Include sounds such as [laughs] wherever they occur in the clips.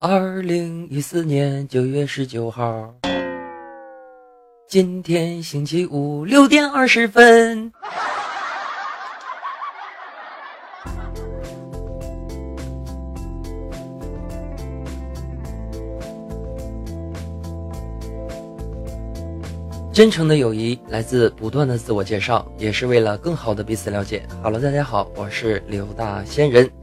二零一四年九月十九号，今天星期五六点二十分。真诚的友谊来自不断的自我介绍，也是为了更好的彼此了解。好了大家好，我是刘大仙人。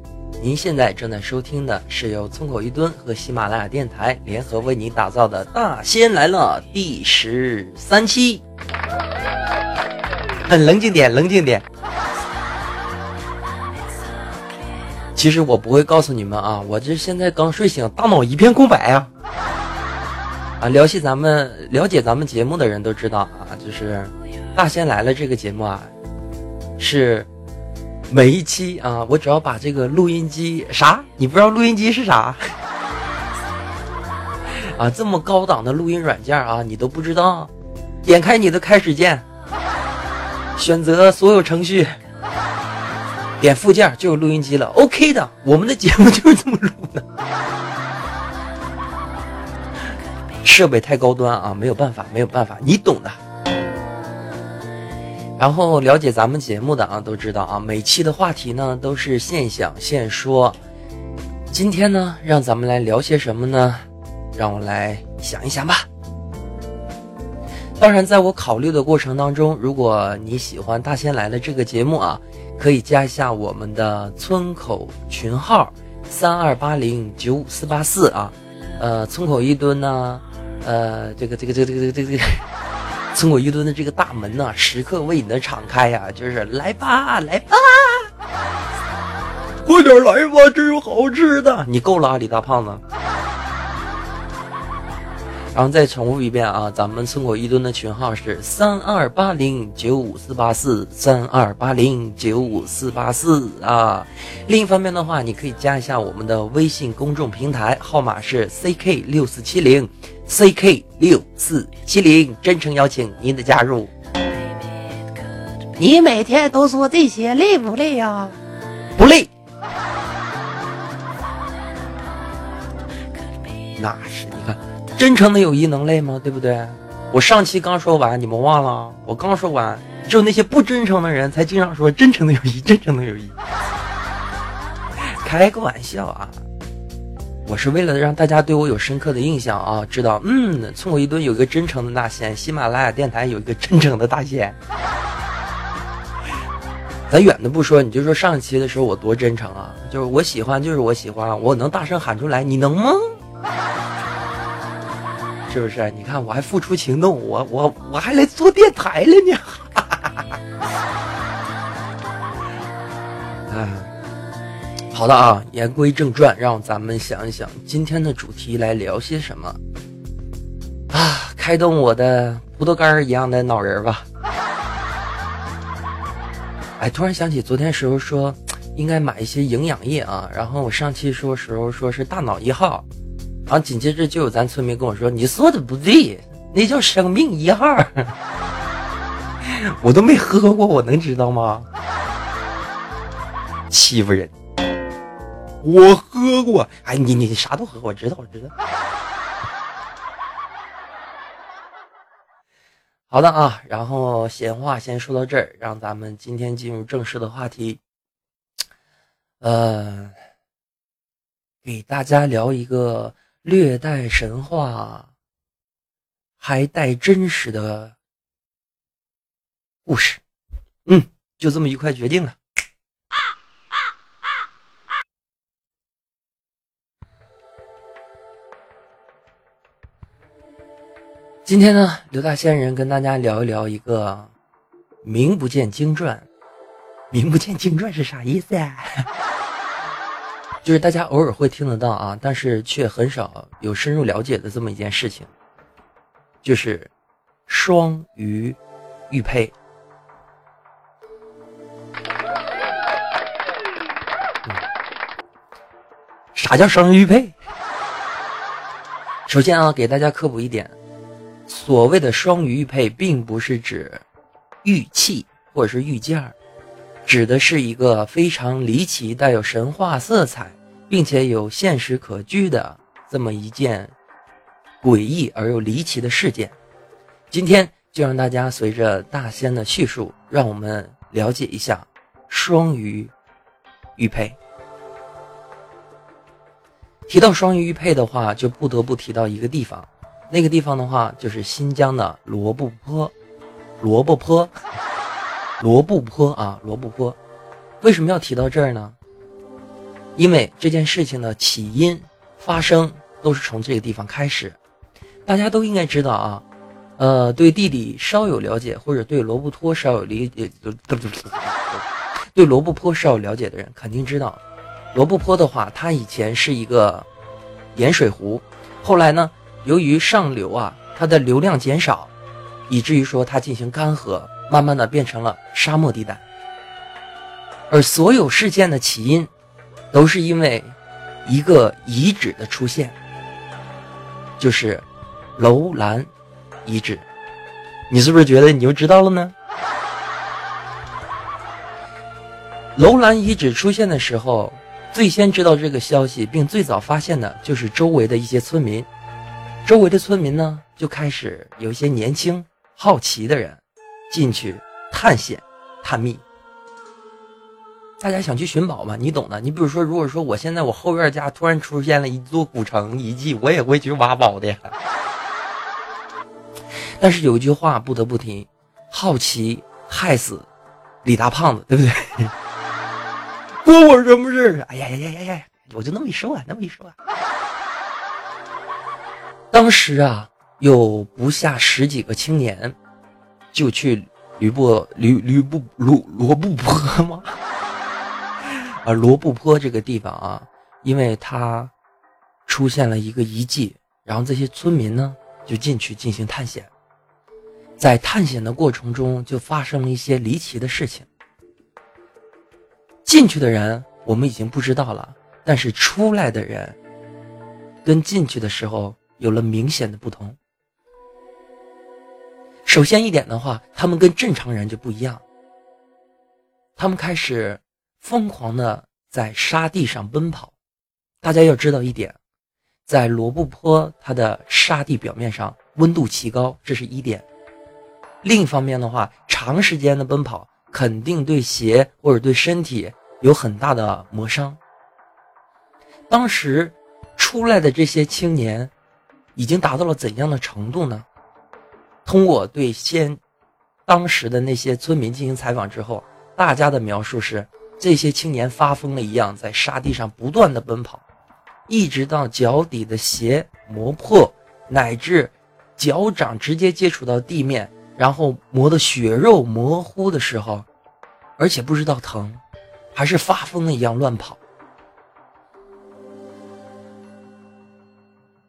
您现在正在收听的是由村口一吨和喜马拉雅电台联合为您打造的《大仙来了》第十三期。很冷静点，冷静点。其实我不会告诉你们啊，我这现在刚睡醒，大脑一片空白啊。啊，了解咱们了解咱们节目的人都知道啊，就是《大仙来了》这个节目啊，是每一期啊，我只要把这个录音机啥，你不知道录音机是啥 [laughs] 啊？这么高档的录音软件啊，你都不知道？点开你的开始键，选择所有程序，点附件就有录音机了。OK 的，我们的节目就是这么录的。设备太高端啊，没有办法，没有办法，你懂的。然后了解咱们节目的啊，都知道啊，每期的话题呢都是现想现说。今天呢，让咱们来聊些什么呢？让我来想一想吧。当然，在我考虑的过程当中，如果你喜欢《大仙来了》这个节目啊，可以加一下我们的村口群号三二八零九五四八四啊，呃，村口一蹲呢。呃，这个这个这个这个这个这个，村口一吨的这个大门呢，时刻为你的敞开呀，就是来吧，来吧，快点来吧，这有好吃的。你够了啊，李大胖子。然后再重复一遍啊，咱们村口一吨的群号是三二八零九五四八四三二八零九五四八四啊。另一方面的话，你可以加一下我们的微信公众平台，号码是 ck 六四七零 ck 六四七零，真诚邀请您的加入。你每天都说这些累不累呀？不累。[laughs] 那是。真诚的友谊能累吗？对不对？我上期刚说完，你们忘了？我刚说完，只有那些不真诚的人才经常说真诚的友谊，真诚的友谊。开个玩笑啊！我是为了让大家对我有深刻的印象啊，知道嗯，村口一顿有一个真诚的大仙，喜马拉雅电台有一个真诚的大仙。咱远的不说，你就说上期的时候我多真诚啊！就是我喜欢，就是我喜欢，我能大声喊出来，你能吗？是不是？你看，我还付出行动，我我我还来做电台了呢。[laughs] 啊，好的啊，言归正传，让咱们想一想今天的主题来聊些什么啊？开动我的葡萄干一样的脑仁吧。哎，突然想起昨天时候说应该买一些营养液啊，然后我上期说时候说是大脑一号。然后紧接着就有咱村民跟我说：“你说的不对，那叫生命一号。[laughs] ”我都没喝过，我能知道吗？欺负人！我喝过。哎，你你啥都喝，我知道，我知道。好的啊，然后闲话先说到这儿，让咱们今天进入正式的话题。呃，给大家聊一个。略带神话，还带真实的故事，嗯，就这么愉快决定了。今天呢，刘大仙人跟大家聊一聊一个名不见经传，名不见经传是啥意思啊？就是大家偶尔会听得到啊，但是却很少有深入了解的这么一件事情，就是双鱼玉佩。啥叫双鱼玉佩？首先啊，给大家科普一点，所谓的双鱼玉佩，并不是指玉器或者是玉件儿指的是一个非常离奇、带有神话色彩，并且有现实可据的这么一件诡异而又离奇的事件。今天就让大家随着大仙的叙述，让我们了解一下双鱼玉佩。提到双鱼玉佩的话，就不得不提到一个地方，那个地方的话就是新疆的罗布泊，罗布泊，罗布泊啊，罗布泊。为什么要提到这儿呢？因为这件事情的起因发生都是从这个地方开始。大家都应该知道啊，呃，对地理稍有了解或者对罗布泊稍有理解，对罗布泊稍有了解的人肯定知道。罗布泊的话，它以前是一个盐水湖，后来呢，由于上流啊，它的流量减少，以至于说它进行干涸，慢慢的变成了沙漠地带。而所有事件的起因，都是因为一个遗址的出现，就是楼兰遗址。你是不是觉得你就知道了呢？楼兰遗址出现的时候。最先知道这个消息，并最早发现的就是周围的一些村民。周围的村民呢，就开始有一些年轻、好奇的人进去探险、探秘。大家想去寻宝嘛？你懂的。你比如说，如果说我现在我后院家突然出现了一座古城遗迹，我也会去挖宝的。[laughs] 但是有一句话不得不提：好奇害死李大胖子，对不对？[laughs] 关我什么事啊？哎呀呀呀呀呀！我就那么一说啊，那么一说啊。当时啊，有不下十几个青年，就去吕布吕吕布罗罗布泊吗？[laughs] 啊，罗布泊这个地方啊，因为它出现了一个遗迹，然后这些村民呢就进去进行探险，在探险的过程中就发生了一些离奇的事情。进去的人我们已经不知道了，但是出来的人跟进去的时候有了明显的不同。首先一点的话，他们跟正常人就不一样，他们开始疯狂的在沙地上奔跑。大家要知道一点，在罗布泊，它的沙地表面上温度奇高，这是一点。另一方面的话，长时间的奔跑肯定对鞋或者对身体。有很大的磨伤。当时出来的这些青年，已经达到了怎样的程度呢？通过对先当时的那些村民进行采访之后，大家的描述是：这些青年发疯了一样，在沙地上不断的奔跑，一直到脚底的鞋磨破，乃至脚掌直接接触到地面，然后磨得血肉模糊的时候，而且不知道疼。还是发疯了一样乱跑。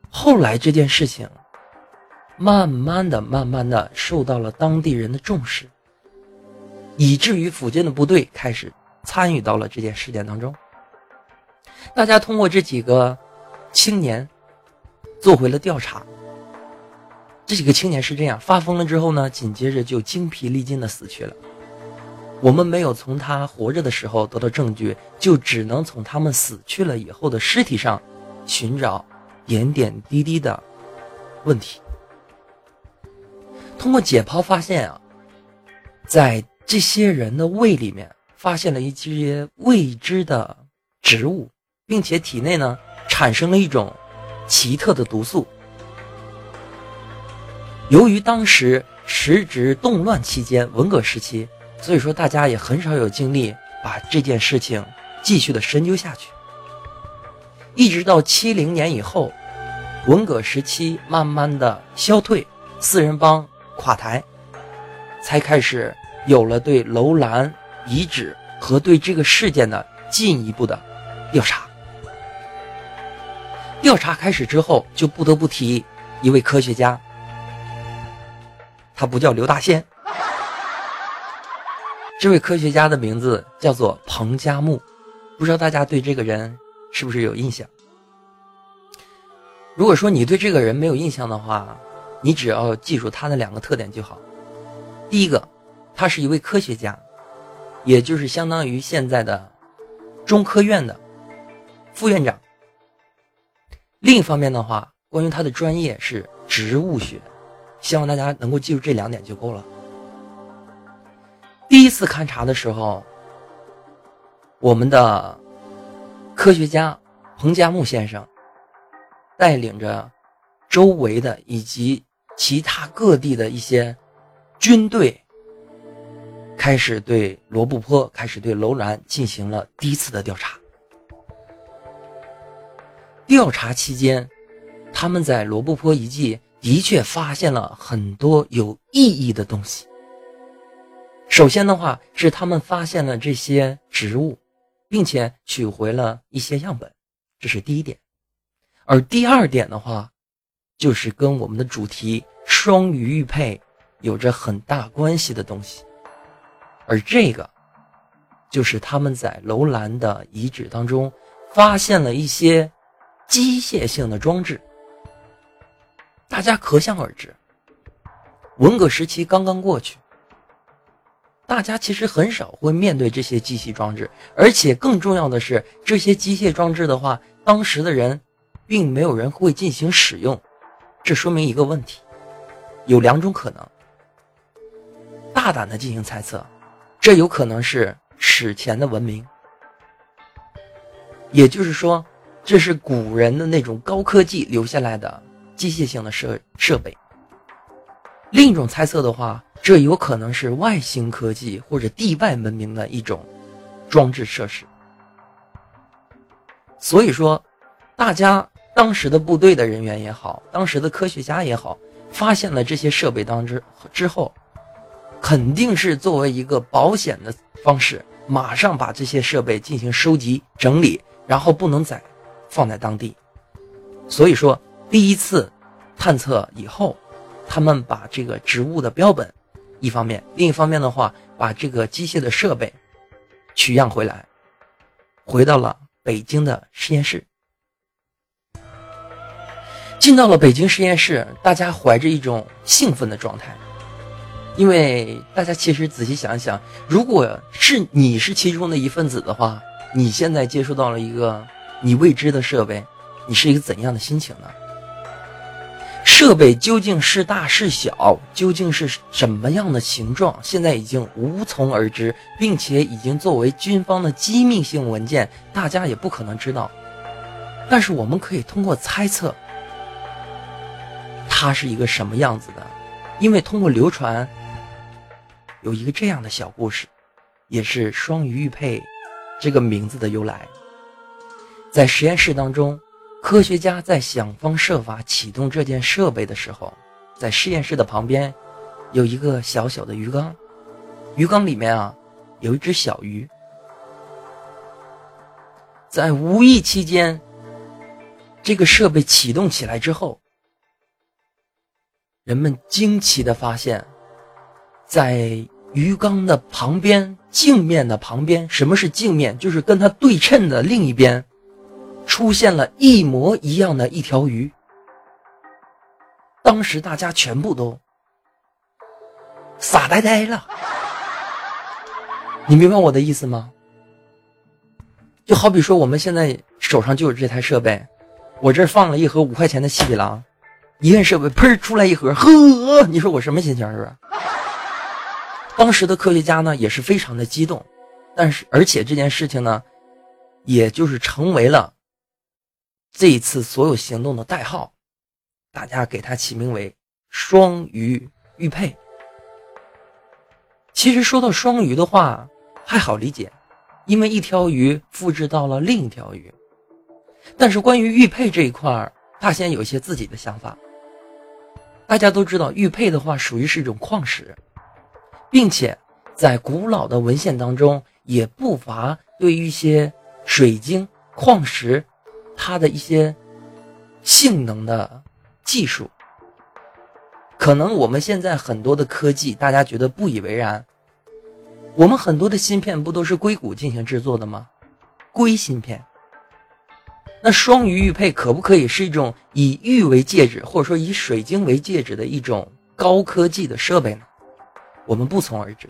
后来这件事情，慢慢的、慢慢的受到了当地人的重视，以至于附近的部队开始参与到了这件事件当中。大家通过这几个青年做回了调查。这几个青年是这样发疯了之后呢，紧接着就精疲力尽的死去了。我们没有从他活着的时候得到证据，就只能从他们死去了以后的尸体上寻找点点滴滴的问题。通过解剖发现啊，在这些人的胃里面发现了一些未知的植物，并且体内呢产生了一种奇特的毒素。由于当时时值动乱期间，文革时期。所以说，大家也很少有精力把这件事情继续的深究下去。一直到七零年以后，文革时期慢慢的消退，四人帮垮台，才开始有了对楼兰遗址和对这个事件的进一步的调查。调查开始之后，就不得不提一位科学家，他不叫刘大仙。这位科学家的名字叫做彭加木，不知道大家对这个人是不是有印象？如果说你对这个人没有印象的话，你只要记住他的两个特点就好。第一个，他是一位科学家，也就是相当于现在的中科院的副院长。另一方面的话，关于他的专业是植物学，希望大家能够记住这两点就够了。第一次勘察的时候，我们的科学家彭加木先生带领着周围的以及其他各地的一些军队，开始对罗布泊、开始对楼兰进行了第一次的调查。调查期间，他们在罗布泊遗迹的确发现了很多有意义的东西。首先的话是他们发现了这些植物，并且取回了一些样本，这是第一点。而第二点的话，就是跟我们的主题双鱼玉佩有着很大关系的东西，而这个就是他们在楼兰的遗址当中发现了一些机械性的装置。大家可想而知，文革时期刚刚过去。大家其实很少会面对这些机器装置，而且更重要的是，这些机械装置的话，当时的人并没有人会进行使用，这说明一个问题，有两种可能。大胆的进行猜测，这有可能是史前的文明，也就是说，这是古人的那种高科技留下来的机械性的设设备。另一种猜测的话。这有可能是外星科技或者地外文明的一种装置设施。所以说，大家当时的部队的人员也好，当时的科学家也好，发现了这些设备当之之后，肯定是作为一个保险的方式，马上把这些设备进行收集整理，然后不能再放在当地。所以说，第一次探测以后，他们把这个植物的标本。一方面，另一方面的话，把这个机械的设备取样回来，回到了北京的实验室。进到了北京实验室，大家怀着一种兴奋的状态，因为大家其实仔细想一想，如果是你是其中的一份子的话，你现在接触到了一个你未知的设备，你是一个怎样的心情呢？设备究竟是大是小，究竟是什么样的形状，现在已经无从而知，并且已经作为军方的机密性文件，大家也不可能知道。但是我们可以通过猜测，它是一个什么样子的，因为通过流传，有一个这样的小故事，也是双鱼玉佩这个名字的由来，在实验室当中。科学家在想方设法启动这件设备的时候，在实验室的旁边有一个小小的鱼缸，鱼缸里面啊有一只小鱼。在无意期间，这个设备启动起来之后，人们惊奇的发现，在鱼缸的旁边镜面的旁边，什么是镜面？就是跟它对称的另一边。出现了一模一样的一条鱼，当时大家全部都傻呆呆了。你明白我的意思吗？就好比说我们现在手上就有这台设备，我这放了一盒五块钱的七匹狼，医院设备，砰出来一盒，呵，你说我什么心情？是不是？当时的科学家呢也是非常的激动，但是而且这件事情呢，也就是成为了。这一次所有行动的代号，大家给它起名为“双鱼玉佩”。其实说到双鱼的话，还好理解，因为一条鱼复制到了另一条鱼。但是关于玉佩这一块大仙有一些自己的想法。大家都知道，玉佩的话属于是一种矿石，并且在古老的文献当中也不乏对一些水晶、矿石。它的一些性能的技术，可能我们现在很多的科技，大家觉得不以为然。我们很多的芯片不都是硅谷进行制作的吗？硅芯片。那双鱼玉佩可不可以是一种以玉为介质，或者说以水晶为介质的一种高科技的设备呢？我们不从而知。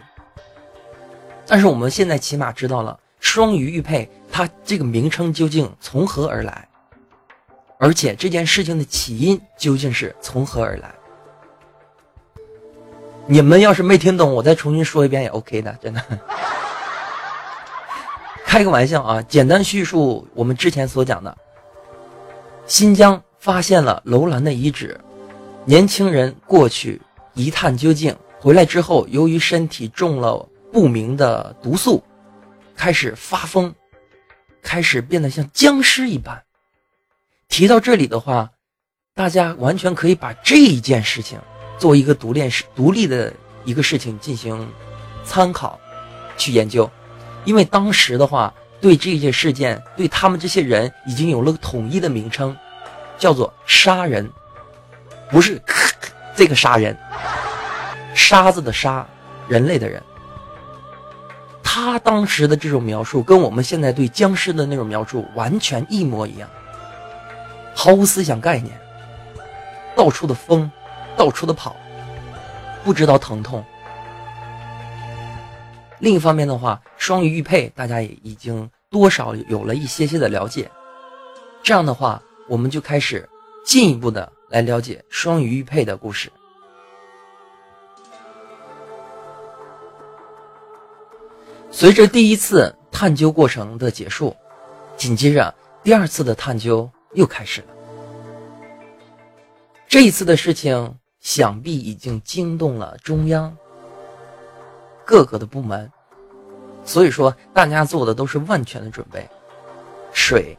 但是我们现在起码知道了。双鱼玉佩，它这个名称究竟从何而来？而且这件事情的起因究竟是从何而来？你们要是没听懂，我再重新说一遍也 OK 的，真的。[laughs] 开个玩笑啊，简单叙述我们之前所讲的：新疆发现了楼兰的遗址，年轻人过去一探究竟，回来之后，由于身体中了不明的毒素，开始发疯，开始变得像僵尸一般。提到这里的话，大家完全可以把这一件事情作为一个独立事、独立的一个事情进行参考去研究，因为当时的话，对这些事件，对他们这些人已经有了统一的名称，叫做“杀人”，不是这个杀人，沙子的沙，人类的人。他当时的这种描述，跟我们现在对僵尸的那种描述完全一模一样。毫无思想概念，到处的疯，到处的跑，不知道疼痛。另一方面的话，双鱼玉佩大家也已经多少有了一些些的了解。这样的话，我们就开始进一步的来了解双鱼玉佩的故事。随着第一次探究过程的结束，紧接着第二次的探究。又开始了。这一次的事情，想必已经惊动了中央各个的部门，所以说大家做的都是万全的准备，水、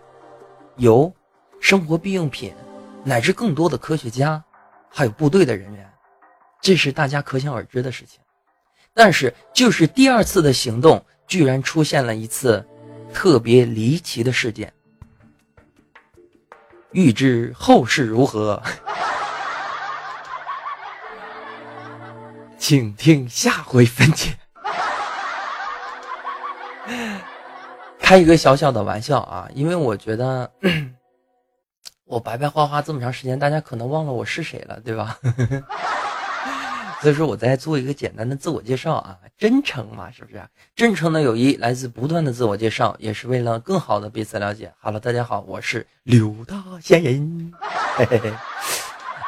油、生活必用品，乃至更多的科学家，还有部队的人员，这是大家可想而知的事情。但是，就是第二次的行动，居然出现了一次特别离奇的事件。欲知后事如何，[laughs] 请听下回分解。[laughs] 开一个小小的玩笑啊，因为我觉得 [clears throat] 我白白花花这么长时间，大家可能忘了我是谁了，对吧？[laughs] 所以说，我再做一个简单的自我介绍啊，真诚嘛，是不是？真诚的友谊来自不断的自我介绍，也是为了更好的彼此了解。好了，大家好，我是刘大仙人，嘿嘿嘿，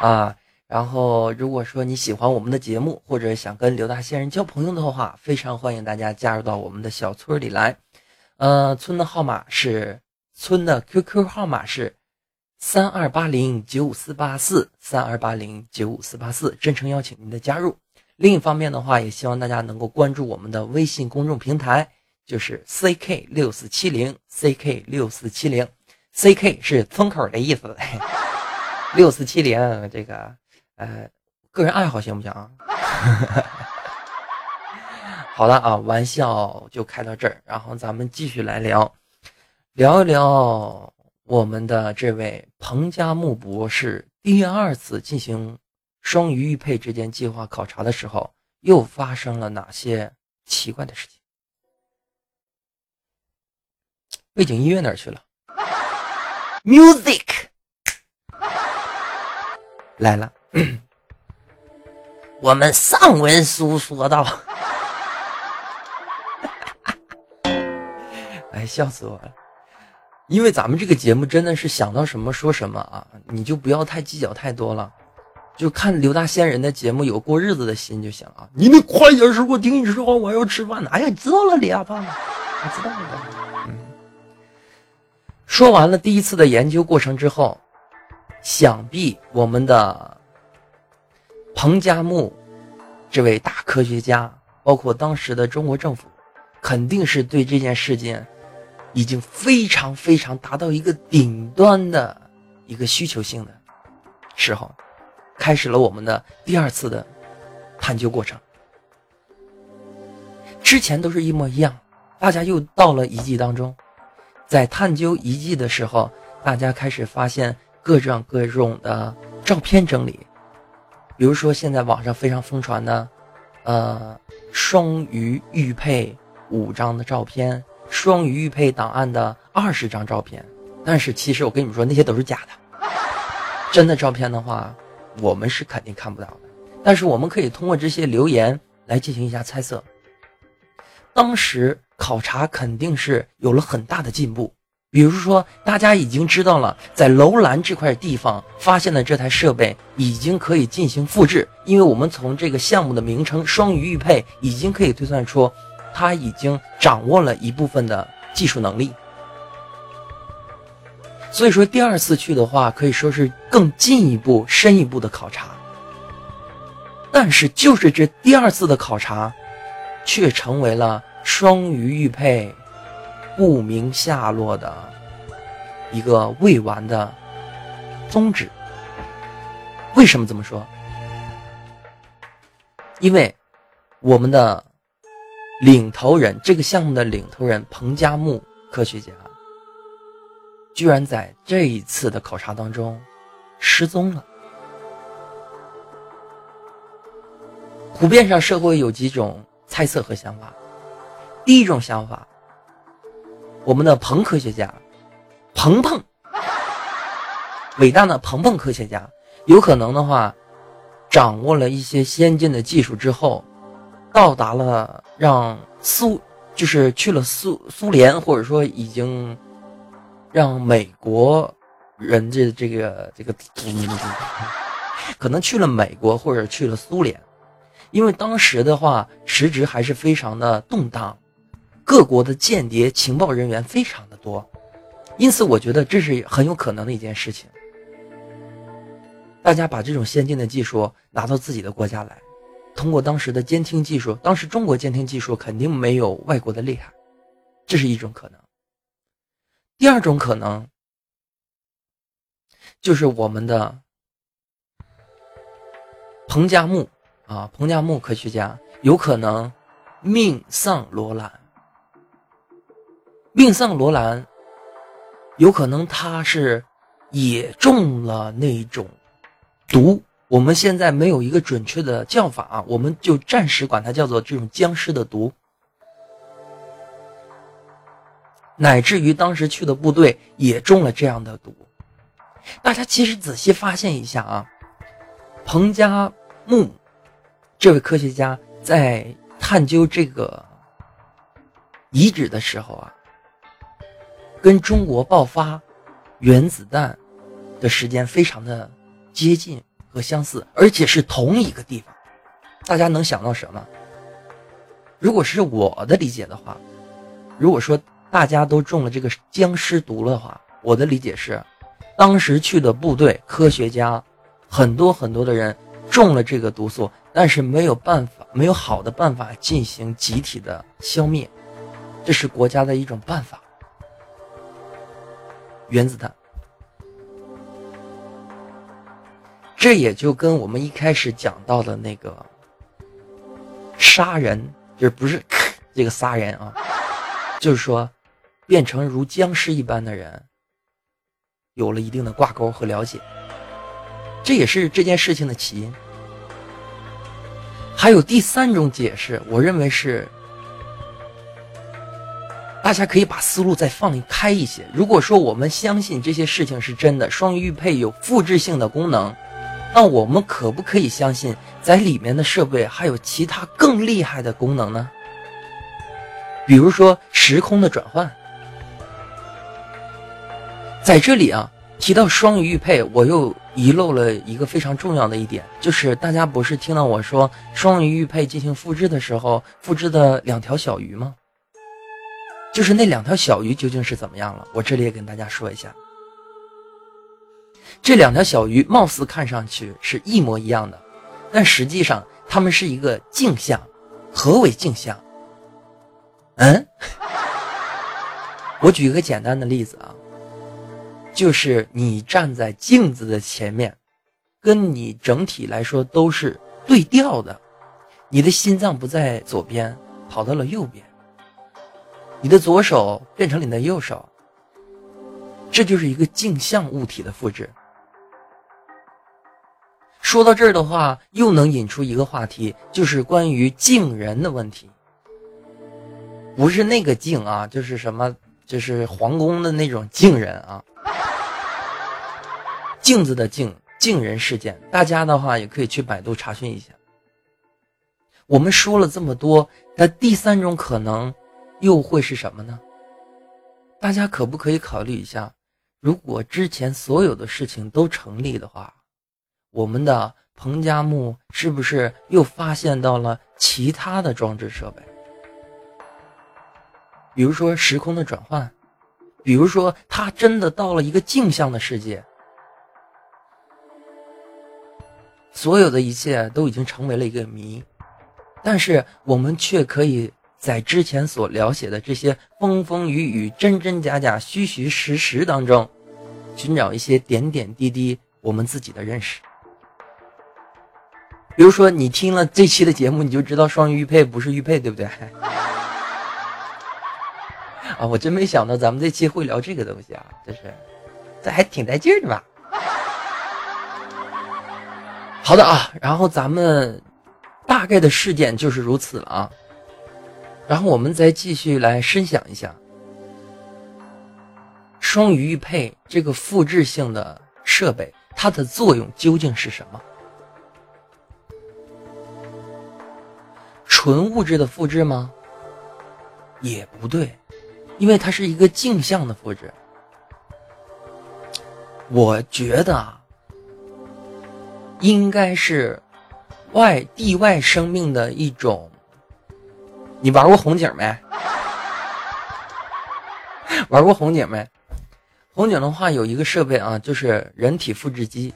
啊，然后如果说你喜欢我们的节目，或者想跟刘大仙人交朋友的话，非常欢迎大家加入到我们的小村里来。呃，村的号码是村的 QQ 号码是。三二八零九五四八四，三二八零九五四八四，真诚邀请您的加入。另一方面的话，也希望大家能够关注我们的微信公众平台，就是 CK 六四七零，CK 六四七零，CK 是村口的意思。[laughs] 六四七零这个，呃，个人爱好行不行啊？[laughs] 好的啊，玩笑就开到这儿，然后咱们继续来聊，聊一聊。我们的这位彭加木博士第二次进行双鱼玉佩之间计划考察的时候，又发生了哪些奇怪的事情？背景音乐哪去了？[laughs] Music 来了。[clears throat] 我们上文书说到，[laughs] 哎，笑死我了。因为咱们这个节目真的是想到什么说什么啊，你就不要太计较太多了，就看刘大仙人的节目有过日子的心就行啊。你那快点说，我听你说话，我要吃饭呢。哎呀，知道了，李阿胖，我知道了。嗯，说完了第一次的研究过程之后，想必我们的彭加木这位大科学家，包括当时的中国政府，肯定是对这件事件。已经非常非常达到一个顶端的一个需求性的时候，开始了我们的第二次的探究过程。之前都是一模一样，大家又到了遗迹当中，在探究遗迹的时候，大家开始发现各种各种的照片整理，比如说现在网上非常疯传的，呃，双鱼玉佩五张的照片。双鱼玉佩档案的二十张照片，但是其实我跟你们说，那些都是假的。[laughs] 真的照片的话，我们是肯定看不到的。但是我们可以通过这些留言来进行一下猜测。当时考察肯定是有了很大的进步，比如说，大家已经知道了，在楼兰这块地方发现的这台设备已经可以进行复制，因为我们从这个项目的名称“双鱼玉佩”已经可以推算出，它已经掌握了一部分的技术能力。所以说，第二次去的话，可以说是更进一步、深一步的考察。但是，就是这第二次的考察，却成为了双鱼玉佩。不明下落的一个未完的宗旨。为什么这么说？因为我们的领头人，这个项目的领头人彭加木科学家，居然在这一次的考察当中失踪了。普遍上，社会有几种猜测和想法。第一种想法。我们的彭科学家，鹏鹏，伟大的鹏鹏科学家，有可能的话，掌握了一些先进的技术之后，到达了让苏，就是去了苏苏联，或者说已经让美国人这这个这个，可能去了美国或者去了苏联，因为当时的话，时值还是非常的动荡。各国的间谍情报人员非常的多，因此我觉得这是很有可能的一件事情。大家把这种先进的技术拿到自己的国家来，通过当时的监听技术，当时中国监听技术肯定没有外国的厉害，这是一种可能。第二种可能，就是我们的彭加木啊，彭加木科学家有可能命丧罗兰。命丧罗兰，有可能他是也中了那种毒。我们现在没有一个准确的叫法啊，我们就暂时管它叫做这种僵尸的毒。乃至于当时去的部队也中了这样的毒。大家其实仔细发现一下啊，彭加木这位科学家在探究这个遗址的时候啊。跟中国爆发原子弹的时间非常的接近和相似，而且是同一个地方。大家能想到什么？如果是我的理解的话，如果说大家都中了这个僵尸毒的话，我的理解是，当时去的部队科学家很多很多的人中了这个毒素，但是没有办法，没有好的办法进行集体的消灭，这是国家的一种办法。原子弹，这也就跟我们一开始讲到的那个杀人，就是不是这个杀人啊，就是说变成如僵尸一般的人，有了一定的挂钩和了解，这也是这件事情的起因。还有第三种解释，我认为是。大家可以把思路再放开一些。如果说我们相信这些事情是真的，双鱼玉佩有复制性的功能，那我们可不可以相信，在里面的设备还有其他更厉害的功能呢？比如说时空的转换。在这里啊，提到双鱼玉佩，我又遗漏了一个非常重要的一点，就是大家不是听到我说双鱼玉佩进行复制的时候，复制的两条小鱼吗？就是那两条小鱼究竟是怎么样了？我这里也跟大家说一下，这两条小鱼貌似看上去是一模一样的，但实际上它们是一个镜像。何为镜像？嗯，[laughs] 我举一个简单的例子啊，就是你站在镜子的前面，跟你整体来说都是对调的，你的心脏不在左边，跑到了右边。你的左手变成你的右手，这就是一个镜像物体的复制。说到这儿的话，又能引出一个话题，就是关于镜人的问题。不是那个镜啊，就是什么，就是皇宫的那种镜人啊，镜子的镜，镜人事件。大家的话也可以去百度查询一下。我们说了这么多，那第三种可能。又会是什么呢？大家可不可以考虑一下，如果之前所有的事情都成立的话，我们的彭加木是不是又发现到了其他的装置设备？比如说时空的转换，比如说他真的到了一个镜像的世界，所有的一切都已经成为了一个谜，但是我们却可以在之前所描写的这些风风雨雨、真真假假、虚虚实实当中，寻找一些点点滴滴我们自己的认识。比如说，你听了这期的节目，你就知道双鱼玉佩不是玉佩，对不对？[laughs] 啊，我真没想到咱们这期会聊这个东西啊，这是，这还挺带劲的吧？好的啊，然后咱们大概的事件就是如此了啊，然后我们再继续来深想一下，双鱼玉佩这个复制性的设备，它的作用究竟是什么？纯物质的复制吗？也不对。因为它是一个镜像的复制，我觉得啊，应该是外地外生命的一种。你玩过红警没？玩过红警没？红警的话有一个设备啊，就是人体复制机。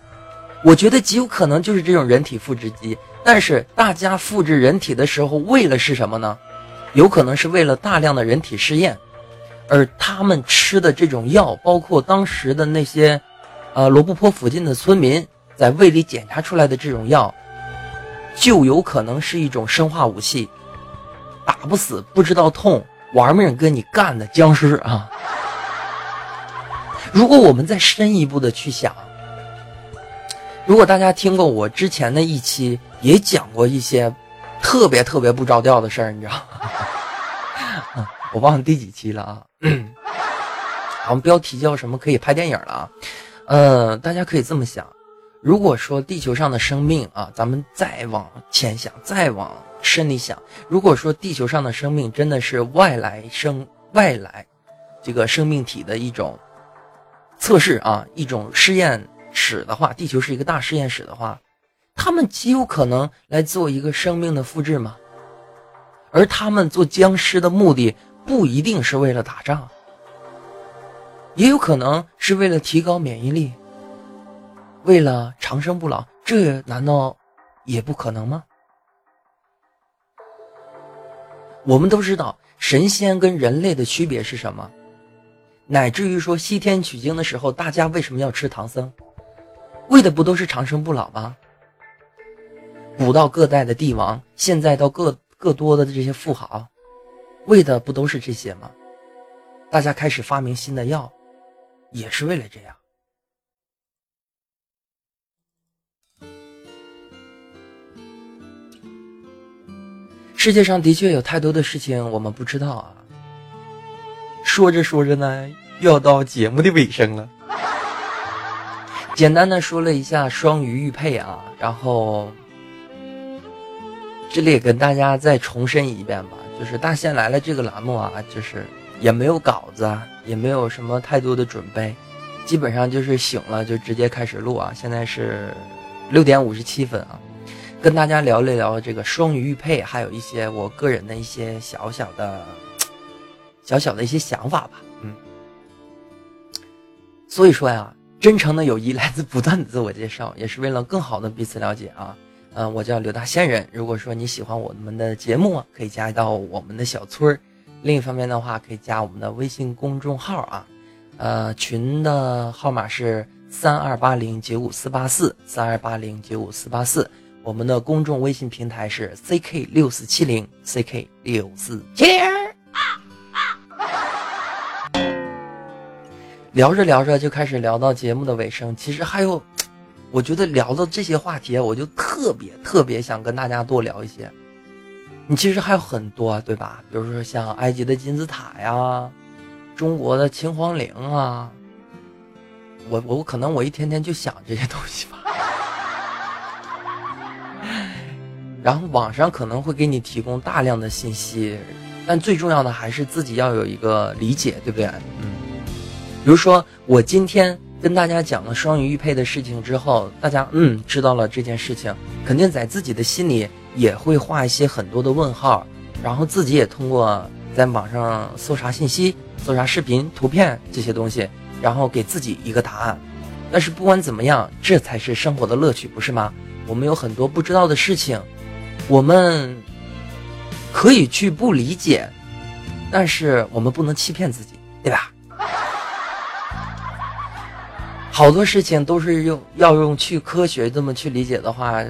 我觉得极有可能就是这种人体复制机。但是大家复制人体的时候，为了是什么呢？有可能是为了大量的人体试验。而他们吃的这种药，包括当时的那些，呃，罗布泊附近的村民在胃里检查出来的这种药，就有可能是一种生化武器，打不死不知道痛，玩命跟你干的僵尸啊！如果我们再深一步的去想，如果大家听过我之前的一期，也讲过一些特别特别不着调的事儿，你知道吗？[laughs] 我忘了第几期了啊？好像标题叫什么？可以拍电影了啊？呃，大家可以这么想：如果说地球上的生命啊，咱们再往前想，再往深里想，如果说地球上的生命真的是外来生外来这个生命体的一种测试啊，一种实验室的话，地球是一个大实验室的话，他们极有可能来做一个生命的复制吗？而他们做僵尸的目的？不一定是为了打仗，也有可能是为了提高免疫力，为了长生不老，这难道也不可能吗？我们都知道神仙跟人类的区别是什么，乃至于说西天取经的时候，大家为什么要吃唐僧？为的不都是长生不老吗？古到各代的帝王，现在到各各多的这些富豪。为的不都是这些吗？大家开始发明新的药，也是为了这样。世界上的确有太多的事情我们不知道啊。说着说着呢，又要到节目的尾声了。简单的说了一下双鱼玉佩啊，然后这里也跟大家再重申一遍吧。就是大仙来了这个栏目啊，就是也没有稿子，也没有什么太多的准备，基本上就是醒了就直接开始录啊。现在是六点五十七分啊，跟大家聊一聊这个双鱼玉佩，还有一些我个人的一些小小的、[tsk] 小小的一些想法吧。嗯，所以说呀，真诚的友谊来自不断的自我介绍，也是为了更好的彼此了解啊。嗯，我叫刘大仙人。如果说你喜欢我们的节目，可以加到我们的小村儿。另一方面的话，可以加我们的微信公众号啊。呃，群的号码是三二八零九五四八四三二八零九五四八四。我们的公众微信平台是 ck 六四七零 ck 六四七零。聊着聊着就开始聊到节目的尾声，其实还有。我觉得聊到这些话题，我就特别特别想跟大家多聊一些。你其实还有很多，对吧？比如说像埃及的金字塔呀，中国的秦皇陵啊。我我可能我一天天就想这些东西。然后网上可能会给你提供大量的信息，但最重要的还是自己要有一个理解，对不对？嗯。比如说，我今天跟大家讲了双鱼玉佩的事情之后，大家嗯知道了这件事情，肯定在自己的心里也会画一些很多的问号，然后自己也通过在网上搜查信息、搜查视频、图片这些东西，然后给自己一个答案。但是不管怎么样，这才是生活的乐趣，不是吗？我们有很多不知道的事情，我们可以去不理解，但是我们不能欺骗自己，对吧？好多事情都是用要用去科学这么去理解的话，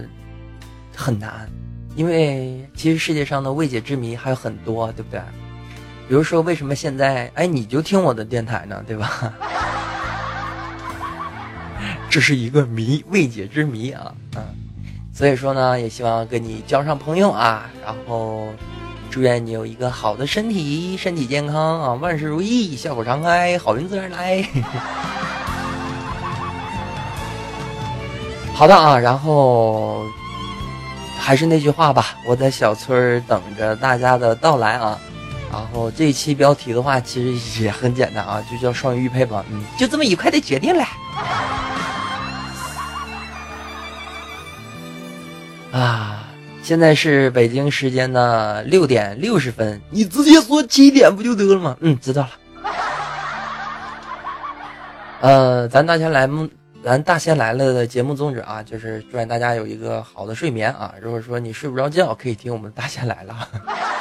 很难，因为其实世界上的未解之谜还有很多，对不对？比如说，为什么现在哎你就听我的电台呢，对吧？[laughs] 这是一个谜，未解之谜啊，嗯，所以说呢，也希望跟你交上朋友啊，然后祝愿你有一个好的身体，身体健康啊，万事如意，笑口常开，好运自然来。[laughs] 好的啊，然后还是那句话吧，我在小村等着大家的到来啊。然后这一期标题的话，其实也很简单啊，就叫双鱼玉佩吧，嗯，就这么愉快的决定了。啊，现在是北京时间的六点六十分，你直接说七点不就得了吗？嗯，知道了。呃，咱大仙来梦，咱大仙来了的节目宗旨啊，就是祝愿大家有一个好的睡眠啊。如果说你睡不着觉，可以听我们大仙来了；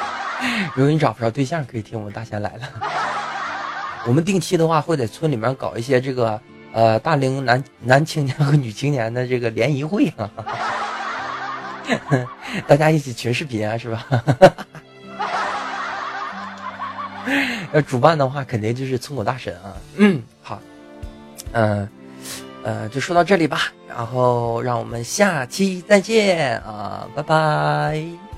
[laughs] 如果你找不着对象，可以听我们大仙来了。[laughs] 我们定期的话会在村里面搞一些这个呃大龄男男青年和女青年的这个联谊会啊。[laughs] 大家一起群视频啊，是吧？[laughs] 要主办的话，肯定就是村口大神啊。嗯，好，嗯，呃，就说到这里吧，然后让我们下期再见啊，拜拜。